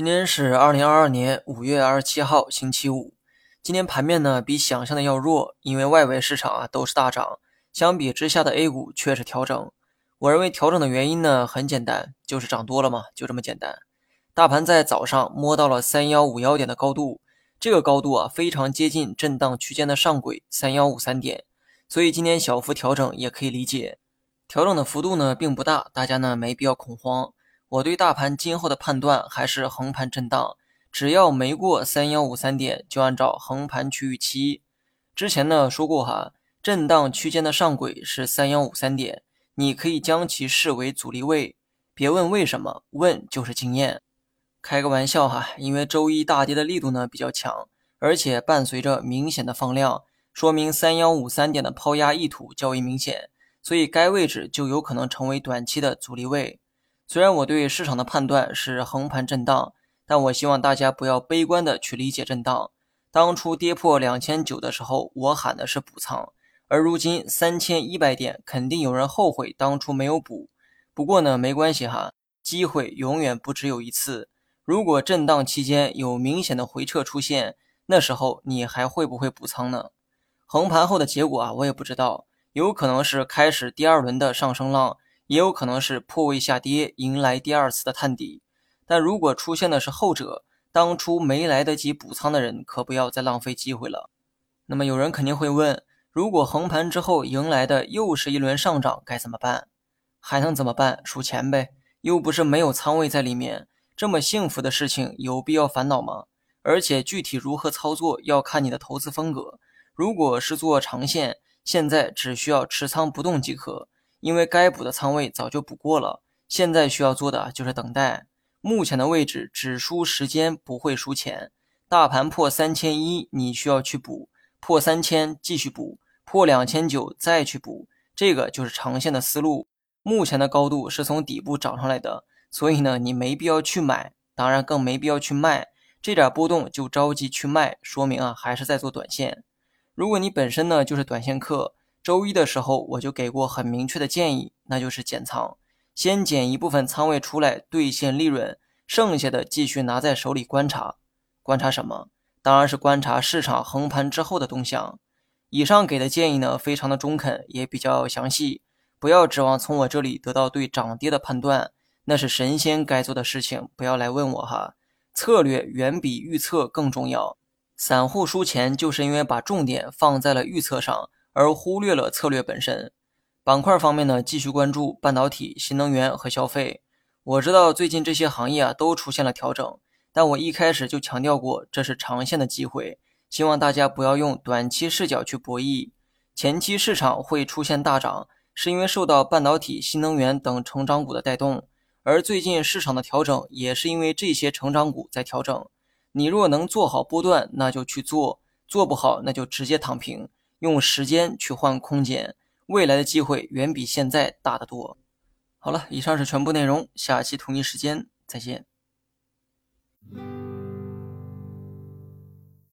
今天是二零二二年五月二十七号，星期五。今天盘面呢比想象的要弱，因为外围市场啊都是大涨，相比之下的 A 股却是调整。我认为调整的原因呢很简单，就是涨多了嘛，就这么简单。大盘在早上摸到了三幺五幺点的高度，这个高度啊非常接近震荡区间的上轨三幺五三点，所以今天小幅调整也可以理解。调整的幅度呢并不大，大家呢没必要恐慌。我对大盘今后的判断还是横盘震荡，只要没过三幺五三点，就按照横盘区域期。之前呢说过哈，震荡区间的上轨是三幺五三点，你可以将其视为阻力位。别问为什么，问就是经验。开个玩笑哈，因为周一大跌的力度呢比较强，而且伴随着明显的放量，说明三幺五三点的抛压意图较为明显，所以该位置就有可能成为短期的阻力位。虽然我对市场的判断是横盘震荡，但我希望大家不要悲观的去理解震荡。当初跌破两千九的时候，我喊的是补仓，而如今三千一百点，肯定有人后悔当初没有补。不过呢，没关系哈，机会永远不只有一次。如果震荡期间有明显的回撤出现，那时候你还会不会补仓呢？横盘后的结果啊，我也不知道，有可能是开始第二轮的上升浪。也有可能是破位下跌，迎来第二次的探底。但如果出现的是后者，当初没来得及补仓的人，可不要再浪费机会了。那么有人肯定会问：如果横盘之后迎来的又是一轮上涨，该怎么办？还能怎么办？数钱呗，又不是没有仓位在里面。这么幸福的事情，有必要烦恼吗？而且具体如何操作，要看你的投资风格。如果是做长线，现在只需要持仓不动即可。因为该补的仓位早就补过了，现在需要做的就是等待。目前的位置只输时间，不会输钱。大盘破三千一，你需要去补；破三千继续补；破两千九再去补。这个就是长线的思路。目前的高度是从底部涨上来的，所以呢，你没必要去买，当然更没必要去卖。这点波动就着急去卖，说明啊还是在做短线。如果你本身呢就是短线客。周一的时候，我就给过很明确的建议，那就是减仓，先减一部分仓位出来兑现利润，剩下的继续拿在手里观察。观察什么？当然是观察市场横盘之后的动向。以上给的建议呢，非常的中肯，也比较详细。不要指望从我这里得到对涨跌的判断，那是神仙该做的事情，不要来问我哈。策略远比预测更重要。散户输钱就是因为把重点放在了预测上。而忽略了策略本身。板块方面呢，继续关注半导体、新能源和消费。我知道最近这些行业啊都出现了调整，但我一开始就强调过，这是长线的机会，希望大家不要用短期视角去博弈。前期市场会出现大涨，是因为受到半导体、新能源等成长股的带动，而最近市场的调整也是因为这些成长股在调整。你若能做好波段，那就去做；做不好，那就直接躺平。用时间去换空间，未来的机会远比现在大得多。好了，以上是全部内容，下期同一时间再见。